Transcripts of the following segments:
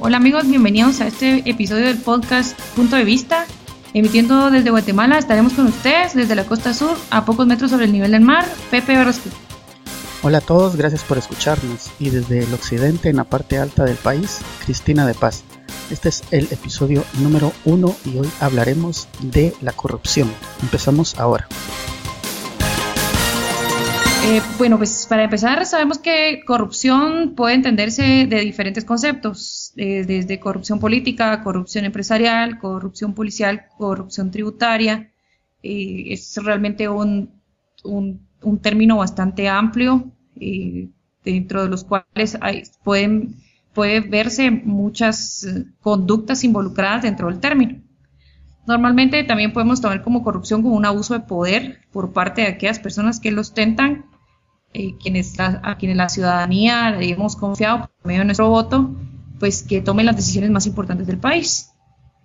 Hola amigos, bienvenidos a este episodio del podcast Punto de Vista. Emitiendo desde Guatemala, estaremos con ustedes desde la costa sur, a pocos metros sobre el nivel del mar, Pepe Orozco. Hola a todos, gracias por escucharnos. Y desde el occidente, en la parte alta del país, Cristina de Paz. Este es el episodio número uno y hoy hablaremos de la corrupción. Empezamos ahora. Eh, bueno, pues para empezar, sabemos que corrupción puede entenderse de diferentes conceptos, eh, desde corrupción política, corrupción empresarial, corrupción policial, corrupción tributaria. Eh, es realmente un, un, término bastante amplio, dentro de los cuales pueden puede verse muchas conductas involucradas dentro del término. Normalmente también podemos tomar como corrupción como un abuso de poder por parte de aquellas personas que lo ostentan eh, quienes a quienes la ciudadanía le hemos confiado por medio de nuestro voto, pues que tomen las decisiones más importantes del país.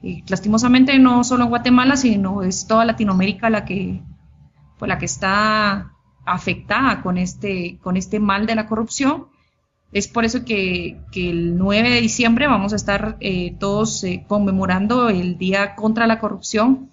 Y lastimosamente no solo en Guatemala, sino es toda Latinoamérica la que, pues, la que está afectada con este, con este mal de la corrupción. Es por eso que, que el 9 de diciembre vamos a estar eh, todos eh, conmemorando el Día contra la Corrupción,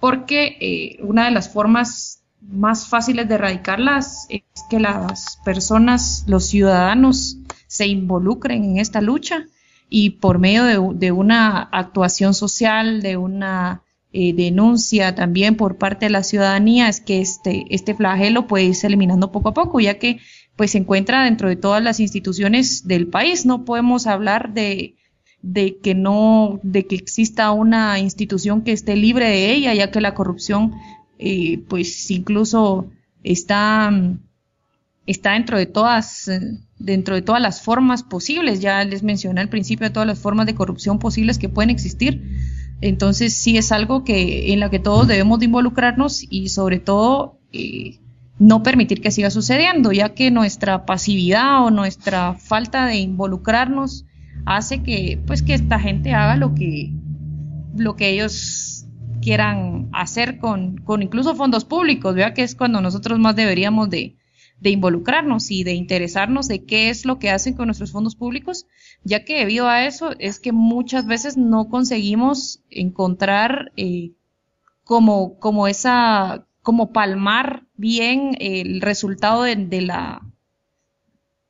porque eh, una de las formas más fáciles de erradicarlas es que las personas, los ciudadanos, se involucren en esta lucha y por medio de, una actuación social, de una eh, denuncia también por parte de la ciudadanía, es que este, este flagelo puede irse eliminando poco a poco, ya que pues se encuentra dentro de todas las instituciones del país. No podemos hablar de, de que no, de que exista una institución que esté libre de ella, ya que la corrupción eh, pues incluso está, está dentro de todas, dentro de todas las formas posibles. Ya les mencioné al principio todas las formas de corrupción posibles que pueden existir. Entonces sí es algo que en la que todos debemos de involucrarnos y sobre todo eh, no permitir que siga sucediendo, ya que nuestra pasividad o nuestra falta de involucrarnos hace que pues que esta gente haga lo que lo que ellos quieran hacer con, con incluso fondos públicos, vea que es cuando nosotros más deberíamos de, de involucrarnos y de interesarnos de qué es lo que hacen con nuestros fondos públicos, ya que debido a eso es que muchas veces no conseguimos encontrar eh, como, como esa, como palmar bien el resultado de la,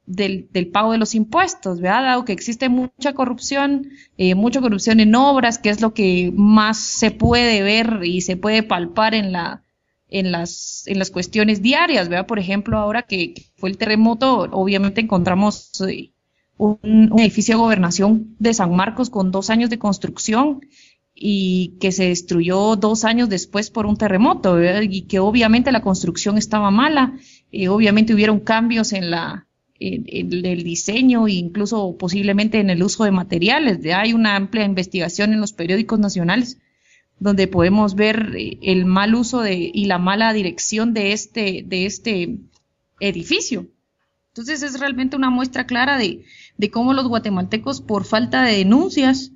del, pago de los impuestos, ¿verdad? Dado que existe mucha corrupción, eh, mucha corrupción en obras, que es lo que más se puede ver y se puede palpar en la en las en las cuestiones diarias, ¿verdad? Por ejemplo, ahora que, fue el terremoto, obviamente encontramos eh, un, edificio de gobernación de San Marcos con dos años de construcción y que se destruyó dos años después por un terremoto, ¿verdad? y que obviamente la construcción estaba mala, eh, obviamente hubieron cambios en la en, el diseño e incluso posiblemente en el uso de materiales. Hay una amplia investigación en los periódicos nacionales donde podemos ver eh, el mal uso de, y la mala dirección de este, de este edificio. Entonces es realmente una muestra clara de, de cómo los guatemaltecos, por falta de denuncias,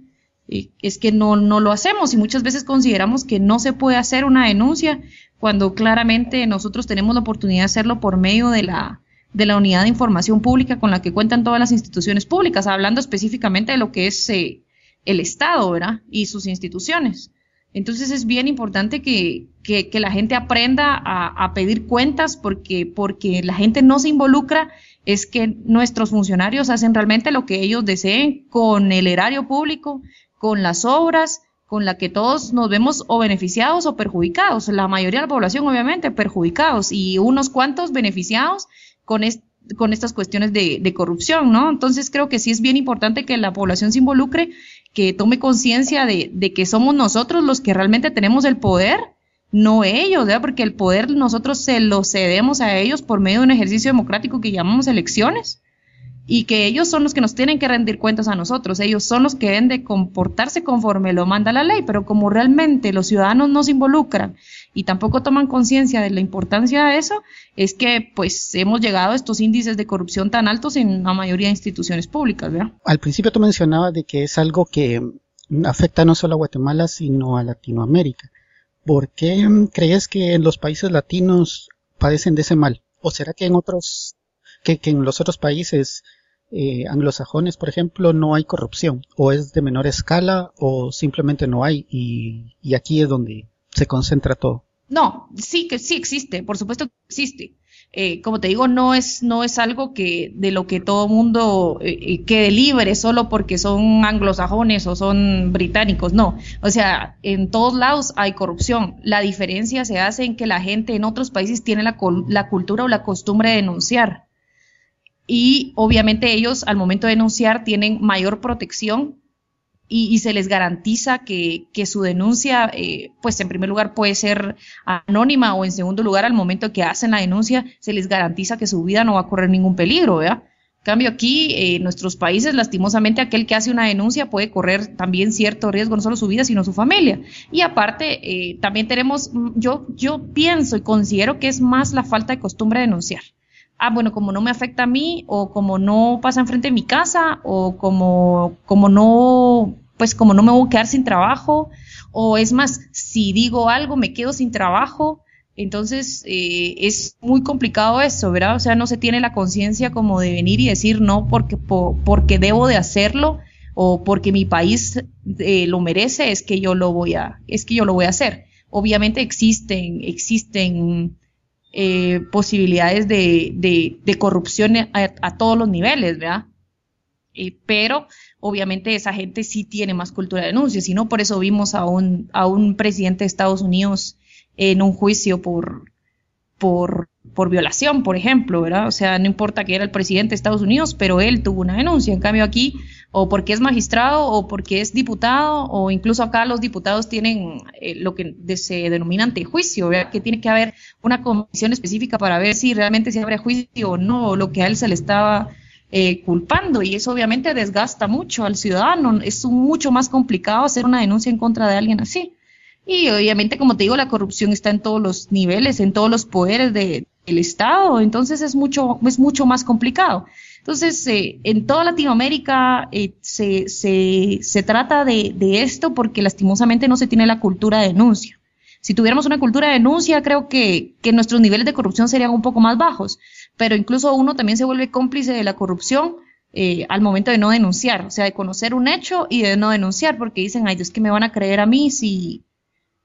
eh, es que no, no lo hacemos y muchas veces consideramos que no se puede hacer una denuncia cuando claramente nosotros tenemos la oportunidad de hacerlo por medio de la, de la unidad de información pública con la que cuentan todas las instituciones públicas, hablando específicamente de lo que es eh, el Estado, ¿verdad? Y sus instituciones. Entonces es bien importante que, que, la gente aprenda a, a, pedir cuentas porque, porque la gente no se involucra, es que nuestros funcionarios hacen realmente lo que ellos deseen con el erario público, con las obras, con la que todos nos vemos o beneficiados o perjudicados. La mayoría de la población, obviamente, perjudicados y unos cuantos beneficiados con, con estas cuestiones de, de, corrupción, ¿no? Entonces creo que sí es bien importante que la población se involucre, que tome conciencia de, de, que somos nosotros los que realmente tenemos el poder, no ellos, ¿verdad? Porque el poder nosotros se lo cedemos a ellos por medio de un ejercicio democrático que llamamos elecciones y que ellos son los que nos tienen que rendir cuentas a nosotros, ellos son los que deben de comportarse conforme lo manda la ley, pero como realmente los ciudadanos no se involucran y tampoco toman conciencia de la importancia de eso, es que pues hemos llegado a estos índices de corrupción tan altos en la mayoría de instituciones públicas, ¿verdad? Al principio tú mencionabas de que es algo que afecta no solo a Guatemala, sino a Latinoamérica. ¿Por qué crees que en los países latinos padecen de ese mal? ¿O será que en otros, que, en los otros países eh, anglosajones, por ejemplo, no hay corrupción, o es de menor escala, o simplemente no hay, y, y aquí es donde se concentra todo. No, sí que sí existe, por supuesto que existe. Eh, como te digo, no es, no es algo que de lo que todo mundo eh, eh, quede libre solo porque son anglosajones o son británicos, no. O sea, en todos lados hay corrupción. La diferencia se hace en que la gente en otros países tiene la, la cultura o la costumbre de denunciar. Y obviamente ellos al momento de denunciar tienen mayor protección y, se les garantiza que, su denuncia, eh, pues en primer lugar puede ser anónima o en segundo lugar al momento que hacen la denuncia se les garantiza que su vida no va a correr ningún peligro, ¿verdad? Cambio aquí, eh, en nuestros países, lastimosamente, aquel que hace una denuncia puede correr también cierto riesgo, no solo su vida, sino su familia. Y aparte, eh, también tenemos, mm, yo, yo pienso y considero que es más la falta de costumbre de denunciar ah, bueno, como no me afecta a mí, o como no pasa enfrente de mi casa, o como, como no, pues como no me voy a quedar sin trabajo, o es más, si digo algo me quedo sin trabajo, entonces eh, es muy complicado eso, ¿verdad? O sea, no se tiene la conciencia como de venir y decir no porque, porque debo de hacerlo o porque mi país eh, lo merece, es que yo lo voy a, es que yo lo voy a hacer. Obviamente existen, existen eh, posibilidades de, de, corrupción a, todos los niveles, ¿verdad? Pero obviamente esa gente sí tiene más cultura de denuncia, si no, por eso vimos a un, a un presidente de Estados Unidos en un juicio por, por, por violación, por ejemplo, ¿verdad? O sea, no importa que era el presidente de Estados Unidos, pero él tuvo una denuncia. En cambio aquí, o porque es magistrado, o porque es diputado, o incluso acá los diputados tienen eh, lo que se denomina antejuicio, ¿verdad? Que tiene que haber una comisión específica para ver si realmente se abre juicio o no, lo que a él se le estaba eh, culpando y eso obviamente desgasta mucho al ciudadano. Es mucho más complicado hacer una denuncia en contra de alguien así. Y obviamente, como te digo, la corrupción está en todos los niveles, en todos los poderes del Estado, entonces es mucho, es mucho más complicado. Entonces, eh, en toda Latinoamérica eh, se, se, se, trata de, de, esto porque lastimosamente no se tiene la cultura de denuncia. Si tuviéramos una cultura de denuncia, creo que, que nuestros niveles de corrupción serían un poco más bajos pero incluso uno también se vuelve cómplice de la corrupción eh, al momento de no denunciar, o sea, de conocer un hecho y de no denunciar, porque dicen, ay Dios, que me van a creer a mí si,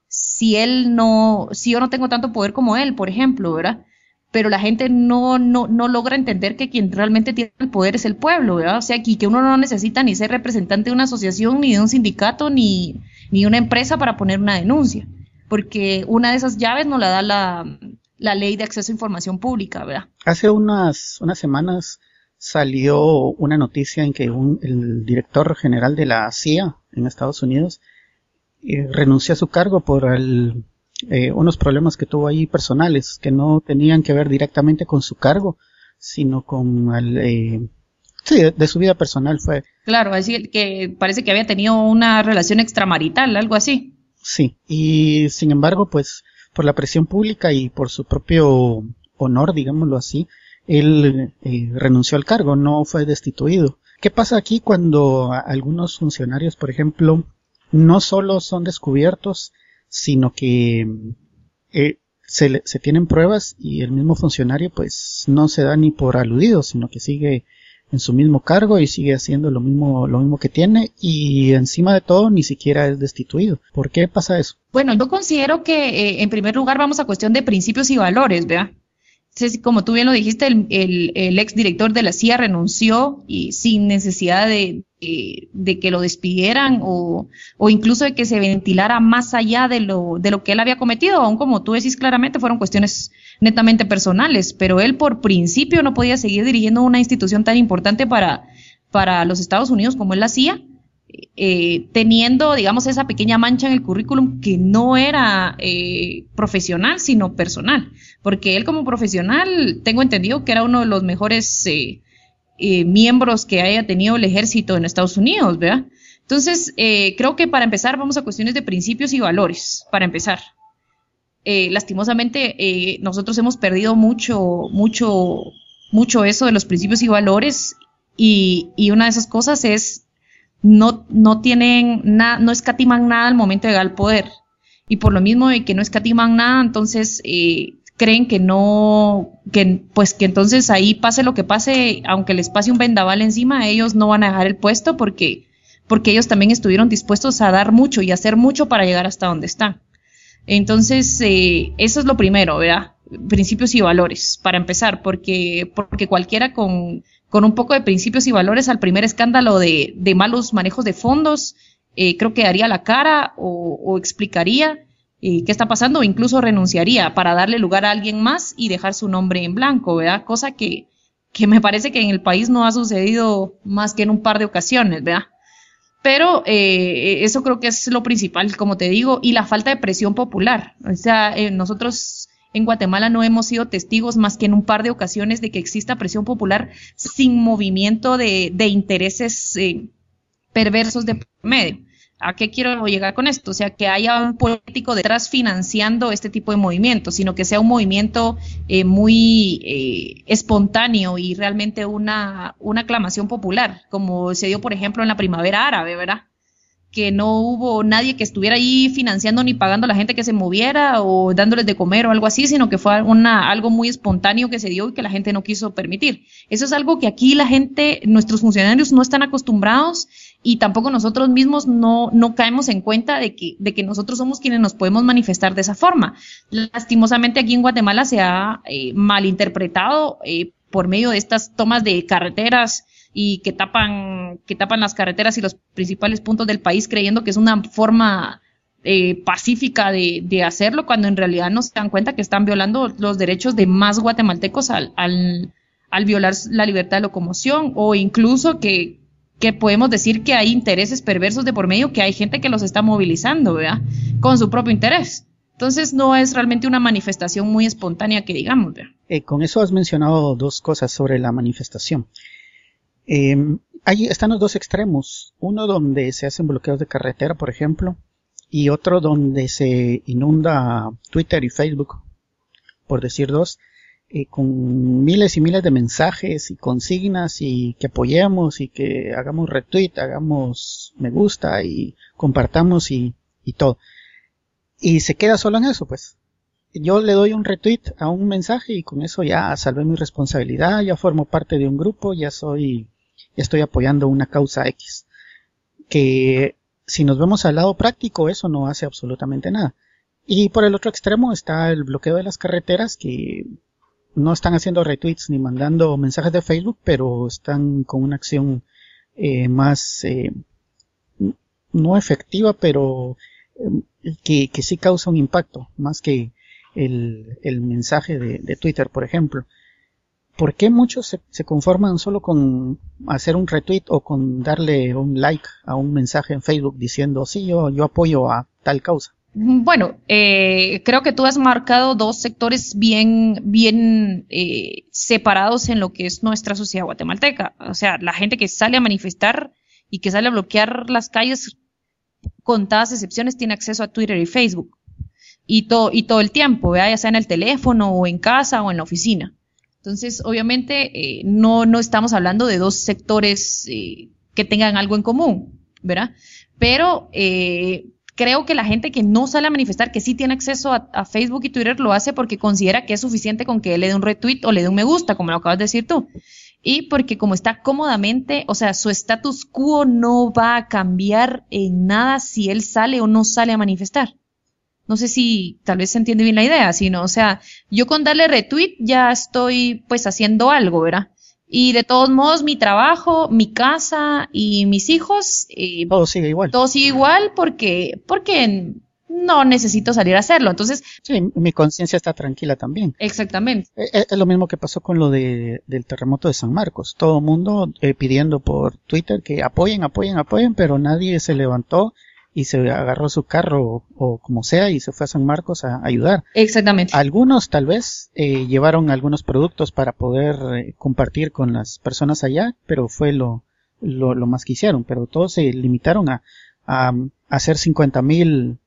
si él no, si yo no tengo tanto poder como él, por ejemplo, ¿verdad? Pero la gente no, no, no logra entender que quien realmente tiene el poder es el pueblo, ¿verdad? O sea, aquí que uno no necesita ni ser representante de una asociación, ni de un sindicato, ni, ni de una empresa para poner una denuncia, porque una de esas llaves no la da la, la ley de acceso a información pública, ¿verdad? Hace unas, unas semanas salió una noticia en que un, el director general de la CIA en Estados Unidos eh, renunció a su cargo por el, eh, unos problemas que tuvo ahí personales que no tenían que ver directamente con su cargo, sino con el, eh, sí, de, su vida personal fue. Claro, decir que parece que había tenido una relación extramarital, algo así. Sí, y sin embargo, pues por la presión pública y por su propio honor, digámoslo así, él eh, renunció al cargo, no fue destituido. ¿Qué pasa aquí cuando algunos funcionarios, por ejemplo, no solo son descubiertos, sino que eh, se, se, tienen pruebas y el mismo funcionario pues no se da ni por aludido, sino que sigue en su mismo cargo y sigue haciendo lo mismo, lo mismo que tiene y encima de todo ni siquiera es destituido. ¿Por qué pasa eso? Bueno, yo considero que eh, en primer lugar vamos a cuestión de principios y valores, como tú bien lo dijiste, el, el, el ex director de la CIA renunció y sin necesidad de, que lo despidieran o, incluso de que se ventilara más allá de lo, de lo que él había cometido, aun como tú decís claramente, fueron cuestiones netamente personales, pero él por principio no podía seguir dirigiendo una institución tan importante para, para los Estados Unidos como es la CIA, eh, teniendo, digamos, esa pequeña mancha en el currículum que no era eh, profesional, sino personal, porque él como profesional, tengo entendido que era uno de los mejores eh, miembros que haya tenido el ejército en Estados Unidos, ¿verdad? Entonces, creo que para empezar vamos a cuestiones de principios y valores, para empezar. Eh, lastimosamente eh, nosotros hemos perdido mucho, mucho, mucho eso de los principios y valores y una de esas cosas es no, no tienen nada, no escatiman nada al momento de llegar al poder. Y por lo mismo de que no escatiman nada, entonces eh, creen que no, que pues que entonces ahí pase lo que pase, aunque les pase un vendaval encima, ellos no van a dejar el puesto porque, porque ellos también estuvieron dispuestos a dar mucho y hacer mucho para llegar hasta donde están. Entonces, eh, eso es lo primero, ¿verdad? Principios y valores, para empezar, porque, porque cualquiera con, con un poco de principios y valores al primer escándalo de, de malos manejos de fondos, eh, creo que daría la cara o, explicaría eh, qué está pasando o incluso renunciaría para darle lugar a alguien más y dejar su nombre en blanco, ¿verdad? Cosa que, que me parece que en el país no ha sucedido más que en un par de ocasiones, ¿verdad? Pero eh, eso creo que es lo principal, como te digo, y la falta de presión popular. O sea, eh, nosotros en Guatemala no hemos sido testigos más que en un par de ocasiones de que exista presión popular sin movimiento de, intereses eh, perversos de medio. ¿A qué quiero llegar con esto? O sea, que haya un político detrás financiando este tipo de movimientos, sino que sea un movimiento eh, muy eh, espontáneo y realmente una aclamación popular, como se dio, por ejemplo, en la primavera árabe, ¿verdad? Que no hubo nadie que estuviera ahí financiando ni pagando a la gente que se moviera o dándoles de comer o algo así, sino que fue algo muy espontáneo que se dio y que la gente no quiso permitir. Eso es algo que aquí la gente, nuestros funcionarios no están acostumbrados y tampoco nosotros mismos no, no caemos en cuenta de que, de que nosotros somos quienes nos podemos manifestar de esa forma. Lastimosamente aquí en Guatemala se ha eh, malinterpretado eh, por medio de estas tomas de carreteras y que tapan, que tapan las carreteras y los principales puntos del país creyendo que es una forma eh, pacífica de, de, hacerlo, cuando en realidad no se dan cuenta que están violando los derechos de más guatemaltecos al, al, al violar la libertad de locomoción o incluso que, que podemos decir que hay intereses perversos de por medio, que hay gente que los está movilizando, ¿verdad? Con su propio interés. Entonces no es realmente una manifestación muy espontánea que digamos. Eh, con eso has mencionado dos cosas sobre la manifestación. Eh, ahí están los dos extremos. Uno donde se hacen bloqueos de carretera, por ejemplo, y otro donde se inunda Twitter y Facebook, por decir dos, eh, con miles y miles de mensajes y consignas y que apoyemos y que hagamos retweet, hagamos me gusta y compartamos y, y todo. Y se queda solo en eso, pues. Yo le doy un retweet a un mensaje y con eso ya salvé mi responsabilidad, ya formo parte de un grupo, ya soy, estoy apoyando una causa X. Que si nos vemos al lado práctico, eso no hace absolutamente nada. Y por el otro extremo está el bloqueo de las carreteras que no están haciendo retweets ni mandando mensajes de Facebook, pero están con una acción eh, más eh, no efectiva, pero eh, que, sí causa un impacto, más que el, mensaje de, Twitter, por ejemplo. ¿Por qué muchos se, conforman solo con hacer un retweet o con darle un like a un mensaje en Facebook diciendo, sí, yo, yo apoyo a tal causa? Bueno, eh, creo que tú has marcado dos sectores bien, bien eh, separados en lo que es nuestra sociedad guatemalteca. O sea, la gente que sale a manifestar y que sale a bloquear las calles, contadas excepciones, tiene acceso a Twitter y Facebook. Y todo, y todo el tiempo, ya sea en el teléfono o en casa o en la oficina. Entonces, obviamente, eh, no, no estamos hablando de dos sectores eh, que tengan algo en común, ¿verdad? Pero eh, creo que la gente que no sale a manifestar, que sí tiene acceso a, Facebook y Twitter, lo hace porque considera que es suficiente con que le dé un retweet o le dé un me gusta, como lo acabas de decir tú. Y porque como está cómodamente, o sea, su status quo no va a cambiar en nada si él sale o no sale a manifestar. No sé si tal vez se entiende bien la idea, sino, o sea, yo con darle retweet ya estoy pues haciendo algo, ¿verdad? Y de todos modos, mi trabajo, mi casa y mis hijos. Eh, todo sigue igual. Todo sigue igual porque, porque no necesito salir a hacerlo. Entonces. Sí, mi conciencia está tranquila también. Exactamente. Es, e, es, lo mismo que pasó con lo de, del terremoto de San Marcos. Todo el mundo eh, pidiendo por Twitter que apoyen, apoyen, apoyen, pero nadie se levantó y se agarró su carro o, o, como sea y se fue a San Marcos a ayudar. Exactamente. Algunos tal vez eh, llevaron algunos productos para poder eh, compartir con las personas allá, pero fue lo, lo, lo, más que hicieron, pero todos se limitaron a, a, a hacer 50 mil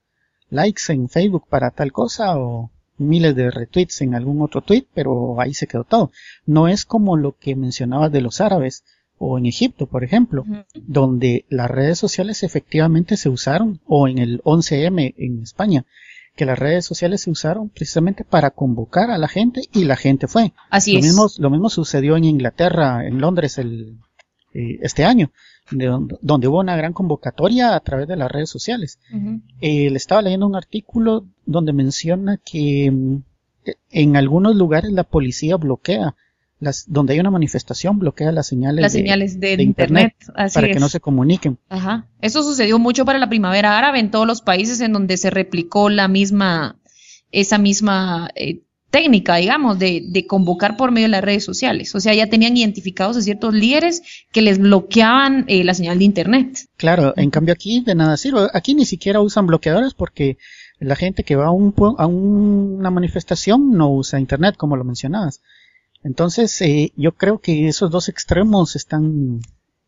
likes en Facebook para tal cosa o miles de retweets en algún otro tweet, pero ahí se quedó todo. No es como lo que mencionabas de los árabes, o en Egipto, por ejemplo, uh -huh. donde las redes sociales efectivamente se usaron, o en el 11M en España, que las redes sociales se usaron precisamente para convocar a la gente y la gente fue. Así lo es. Mismo, lo mismo sucedió en Inglaterra, en Londres, el, eh, este año, de donde, donde, hubo una gran convocatoria a través de las redes sociales. Uh -huh. eh, le estaba leyendo un artículo donde menciona que mm, en algunos lugares la policía bloquea las, donde hay una manifestación bloquea las señales, las señales de, de internet, internet para es. que no se comuniquen. Ajá. Eso sucedió mucho para la primavera árabe en todos los países en donde se replicó la misma, esa misma eh, técnica, digamos, de, de, convocar por medio de las redes sociales. O sea, ya tenían identificados a ciertos líderes que les bloqueaban eh, la señal de internet. Claro, en cambio aquí de nada sirve. Aquí ni siquiera usan bloqueadores porque la gente que va a, un, a una manifestación no usa internet, como lo mencionabas. Entonces, eh, yo creo que esos dos extremos están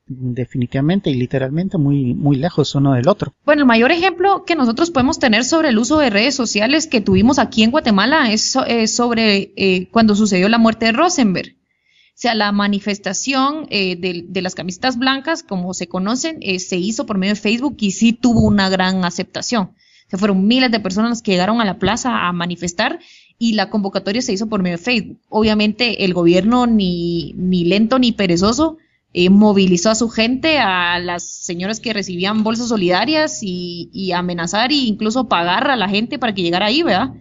definitivamente y literalmente muy, muy lejos uno del otro. Bueno, el mayor ejemplo que nosotros podemos tener sobre el uso de redes sociales que tuvimos aquí en Guatemala es, sobre eh, cuando sucedió la muerte de Rosenberg. O sea, la manifestación eh, de, las camisetas blancas, como se conocen, eh, se hizo por medio de Facebook y sí tuvo una gran aceptación. O sea, fueron miles de personas que llegaron a la plaza a manifestar y la convocatoria se hizo por medio de Facebook. Obviamente el gobierno ni, ni lento ni perezoso eh, movilizó a su gente, a las señoras que recibían bolsas solidarias y, y amenazar e incluso pagar a la gente para que llegara ahí, ¿verdad?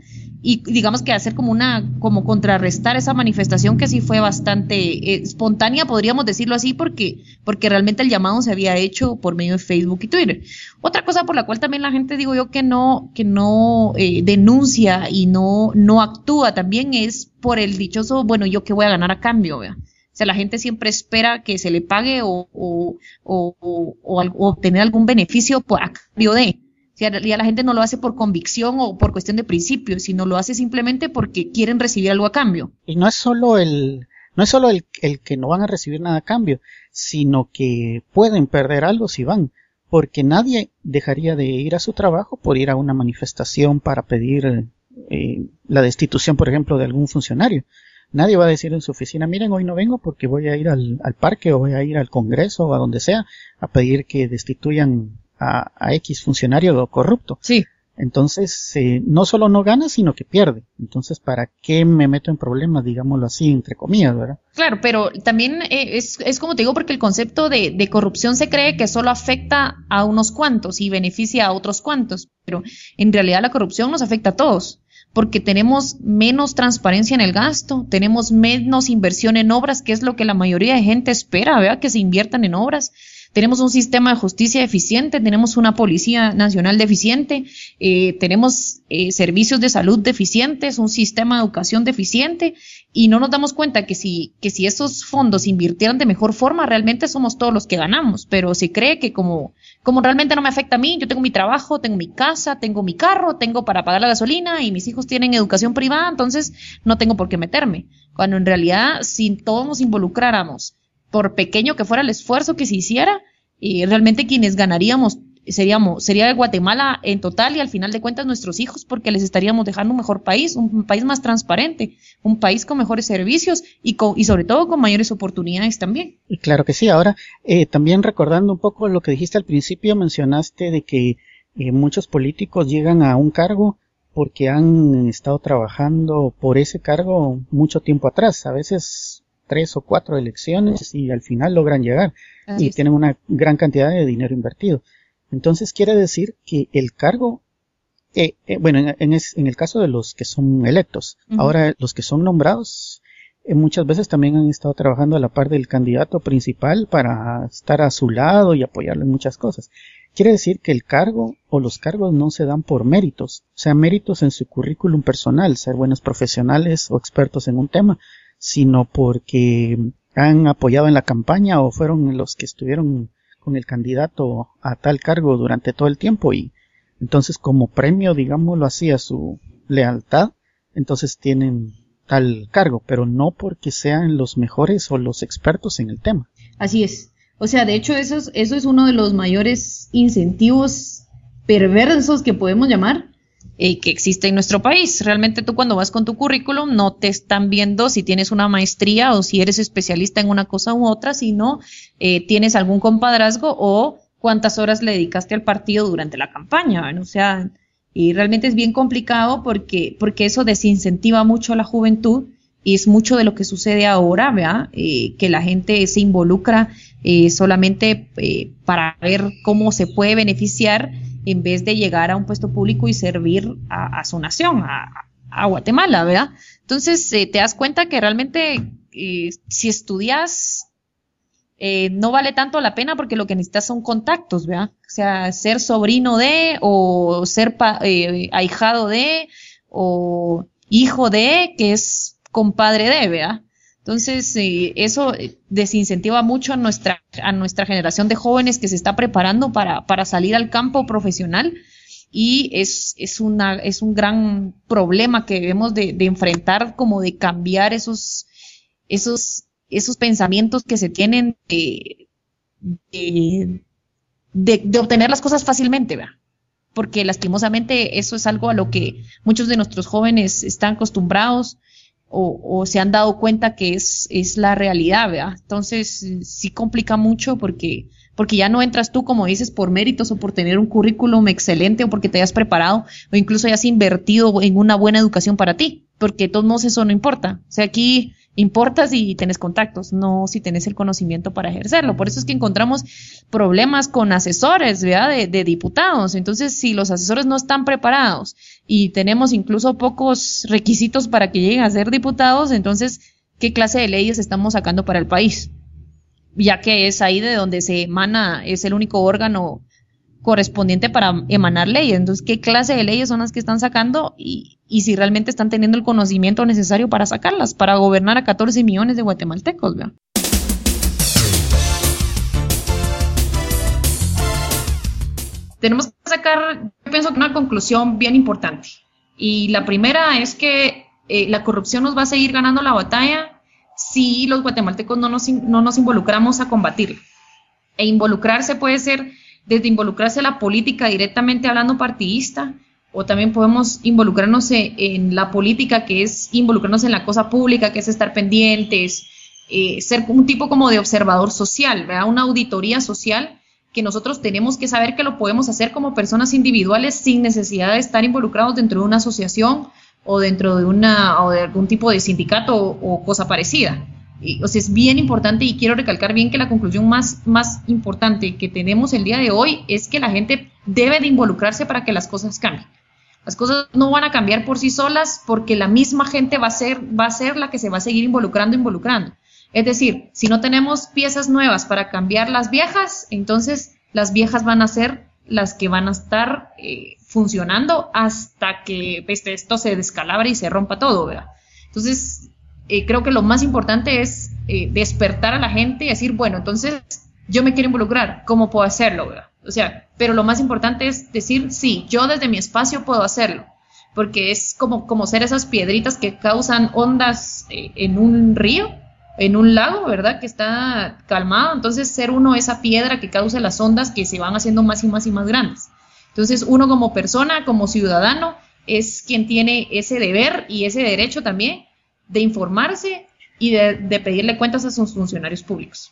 Y digamos que hacer como una, como contrarrestar esa manifestación que sí fue bastante eh, espontánea, podríamos decirlo así, porque, porque realmente el llamado se había hecho por medio de Facebook y Twitter. Otra cosa por la cual también la gente, digo yo, que no, que no eh, denuncia y no, no actúa también es por el dichoso, bueno, yo qué voy a ganar a cambio, ¿verdad? O sea, la gente siempre espera que se le pague o, o, o, o, o obtener algún beneficio por, a cambio de. Sea, ya la gente no lo hace por convicción o por cuestión de principios, sino lo hace simplemente porque quieren recibir algo a cambio. Y no es solo el, no es solo el, el que no van a recibir nada a cambio, sino que pueden perder algo si van, porque nadie dejaría de ir a su trabajo por ir a una manifestación para pedir eh, la destitución, por ejemplo, de algún funcionario. Nadie va a decir en su oficina, miren, hoy no vengo porque voy a ir al, al parque o voy a ir al Congreso o a donde sea a pedir que destituyan a, a X funcionario corrupto. Sí. Entonces, eh, no solo no gana, sino que pierde. Entonces, ¿para qué me meto en problemas, digámoslo así, entre comillas, verdad? Claro, pero también eh, es, es como te digo, porque el concepto de, de, corrupción se cree que solo afecta a unos cuantos y beneficia a otros cuantos, pero en realidad la corrupción nos afecta a todos porque tenemos menos transparencia en el gasto, tenemos menos inversión en obras, que es lo que la mayoría de gente espera, ¿verdad? Que se inviertan en obras. Tenemos un sistema de justicia eficiente, tenemos una policía nacional deficiente, eh, tenemos eh, servicios de salud deficientes, un sistema de educación deficiente y no nos damos cuenta que si, que si esos fondos invirtieran de mejor forma, realmente somos todos los que ganamos, pero se cree que como, como realmente no me afecta a mí, yo tengo mi trabajo, tengo mi casa, tengo mi carro, tengo para pagar la gasolina y mis hijos tienen educación privada, entonces no tengo por qué meterme. Cuando en realidad, si todos nos involucráramos, por pequeño que fuera el esfuerzo que se hiciera, y realmente quienes ganaríamos seríamos, sería Guatemala en total y al final de cuentas nuestros hijos porque les estaríamos dejando un mejor país, un país más transparente, un país con mejores servicios y, con, y sobre todo con mayores oportunidades también. Claro que sí. Ahora, eh, también recordando un poco lo que dijiste al principio, mencionaste de que eh, muchos políticos llegan a un cargo porque han estado trabajando por ese cargo mucho tiempo atrás, a veces tres o cuatro elecciones y al final logran llegar Así y es. tienen una gran cantidad de dinero invertido. Entonces quiere decir que el cargo, eh, eh, bueno, en, en, es, en, el caso de los que son electos, uh -huh. ahora los que son nombrados, eh, muchas veces también han estado trabajando a la par del candidato principal para estar a su lado y apoyarlo en muchas cosas. Quiere decir que el cargo o los cargos no se dan por méritos, o sea, méritos en su currículum personal, ser buenos profesionales o expertos en un tema, sino porque han apoyado en la campaña o fueron los que estuvieron con el candidato a tal cargo durante todo el tiempo y entonces como premio, digámoslo así, a su lealtad, entonces tienen tal cargo, pero no porque sean los mejores o los expertos en el tema. Así es. O sea, de hecho eso es, eso es uno de los mayores incentivos perversos que podemos llamar eh, que existe en nuestro país. Realmente tú cuando vas con tu currículum no te están viendo si tienes una maestría o si eres especialista en una cosa u otra, sino eh, tienes algún compadrazgo o cuántas horas le dedicaste al partido durante la campaña. ¿no? O sea, Y realmente es bien complicado porque, porque eso desincentiva mucho a la juventud y es mucho de lo que sucede ahora, ¿verdad? Eh, que la gente se involucra eh, solamente eh, para ver cómo se puede beneficiar en vez de llegar a un puesto público y servir a, su nación, a, Guatemala, ¿verdad? Entonces te das cuenta que realmente si estudias no vale tanto la pena porque lo que necesitas son contactos, ¿verdad? O sea, ser sobrino de o ser ahijado de o hijo de, que es compadre de, ¿verdad? Entonces, eh, eso desincentiva mucho a nuestra, a nuestra generación de jóvenes que se está preparando para, para salir al campo profesional y es, es, una, es un gran problema que debemos de, enfrentar, como de cambiar esos, esos, esos pensamientos que se tienen de, de, obtener las cosas fácilmente. Porque lastimosamente eso es algo a lo que muchos de nuestros jóvenes están acostumbrados o, se han dado cuenta que es, es la realidad, ¿verdad? Entonces sí complica mucho porque, porque ya no entras tú, como dices, por méritos o por tener un currículum excelente o porque te hayas preparado o incluso hayas invertido en una buena educación para ti, porque de todos modos eso no importa. O sea, aquí importa si tenés contactos, no si tenés el conocimiento para ejercerlo. Por eso es que encontramos problemas con asesores, ¿verdad? De, de, diputados. Entonces, si los asesores no están preparados y tenemos incluso pocos requisitos para que lleguen a ser diputados, entonces, ¿qué clase de leyes estamos sacando para el país? Ya que es ahí de donde se emana, es el único órgano correspondiente para emanar leyes. Entonces, ¿qué clase de leyes son las que están sacando y, y si realmente están teniendo el conocimiento necesario para sacarlas, para gobernar a 14 millones de guatemaltecos? ¿verdad? Tenemos que sacar, yo pienso que una conclusión bien importante. Y la primera es que eh, la corrupción nos va a seguir ganando la batalla si los guatemaltecos no nos, no nos involucramos a combatirla. E involucrarse puede ser desde involucrarse en la política directamente hablando partidista, o también podemos involucrarnos en, la política, que es involucrarnos en la cosa pública, que es estar pendientes, eh, ser un tipo como de observador social, ¿verdad? una auditoría social que nosotros tenemos que saber que lo podemos hacer como personas individuales sin necesidad de estar involucrados dentro de una asociación o dentro de, una, o de algún tipo de sindicato o cosa parecida o sea, es bien importante y quiero recalcar bien que la conclusión más, más importante que tenemos el día de hoy es que la gente debe de involucrarse para que las cosas cambien. Las cosas no van a cambiar por sí solas porque la misma gente va a ser, va a ser la que se va a seguir involucrando, involucrando. Es decir, si no tenemos piezas nuevas para cambiar las viejas, entonces las viejas van a ser las que van a estar eh, funcionando hasta que pues, esto se descalabre y se rompa todo, ¿verdad? Entonces, eh, creo que lo más importante es eh, despertar a la gente y decir, bueno, entonces yo me quiero involucrar, ¿cómo puedo hacerlo? O sea, pero lo más importante es decir, sí, yo desde mi espacio puedo hacerlo, porque es como, como ser esas piedritas que causan ondas eh, en un río, en un lago, ¿verdad? Que está calmado, entonces ser uno esa piedra que causa las ondas que se van haciendo más y más y más grandes. Entonces uno como persona, como ciudadano, es quien tiene ese deber y ese derecho también de informarse y de, pedirle cuentas a sus funcionarios públicos.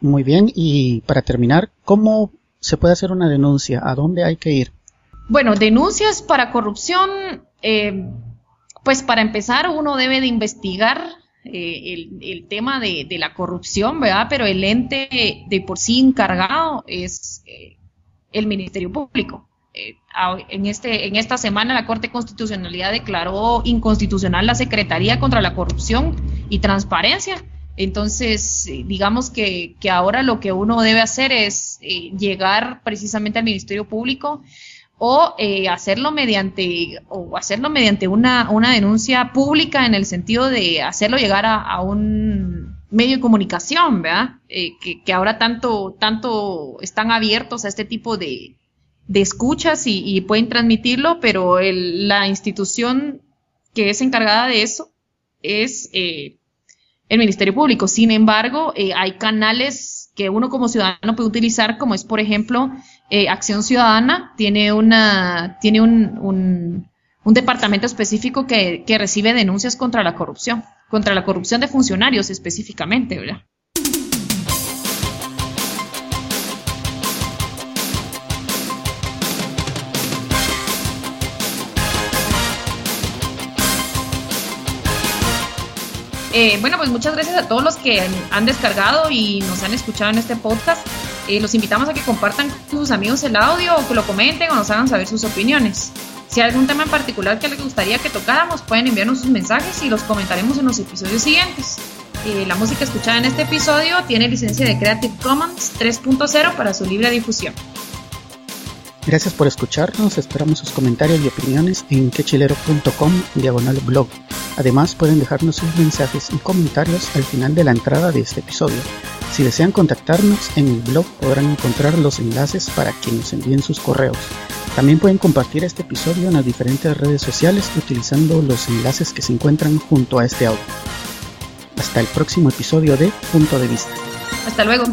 Muy bien, y para terminar, ¿cómo se puede hacer una denuncia? ¿A dónde hay que ir? Bueno, denuncias para corrupción, eh, pues para empezar uno debe de investigar eh, el, tema de, la corrupción, ¿verdad? Pero el ente de por sí encargado es eh, el Ministerio Público. Eh, en, este, en esta semana la Corte de Constitucionalidad declaró inconstitucional la Secretaría contra la Corrupción y Transparencia. Entonces, eh, digamos que, ahora lo que uno debe hacer es llegar precisamente al Ministerio Público o hacerlo mediante o hacerlo mediante una, una, denuncia pública en el sentido de hacerlo llegar a, un medio de comunicación, ¿verdad? que, que, ahora tanto, tanto están abiertos a este tipo de, de escuchas y, pueden transmitirlo, pero la institución que es encargada de eso es eh, el Ministerio Público. Sin embargo, eh, hay canales que uno como ciudadano puede utilizar, como es, por ejemplo, eh, Acción Ciudadana tiene, una, tiene un, un, un departamento específico que, que, recibe denuncias contra la corrupción, contra la corrupción de funcionarios específicamente, ¿verdad? Eh, bueno, pues muchas gracias a todos los que han descargado y nos han escuchado en este podcast. Eh, los invitamos a que compartan con sus amigos el audio o que lo comenten o nos hagan saber sus opiniones. Si hay algún tema en particular que les gustaría que tocáramos, pueden enviarnos sus mensajes y los comentaremos en los episodios siguientes. Eh, la música escuchada en este episodio tiene licencia de Creative Commons 3.0 para su libre difusión. Gracias por escucharnos, esperamos sus comentarios y opiniones en quechilero.com diagonal blog. Además pueden dejarnos sus mensajes y comentarios al final de la entrada de este episodio. Si desean contactarnos en el blog podrán encontrar los enlaces para que nos envíen sus correos. También pueden compartir este episodio en las diferentes redes sociales utilizando los enlaces que se encuentran junto a este audio. Hasta el próximo episodio de Punto de Vista. Hasta luego.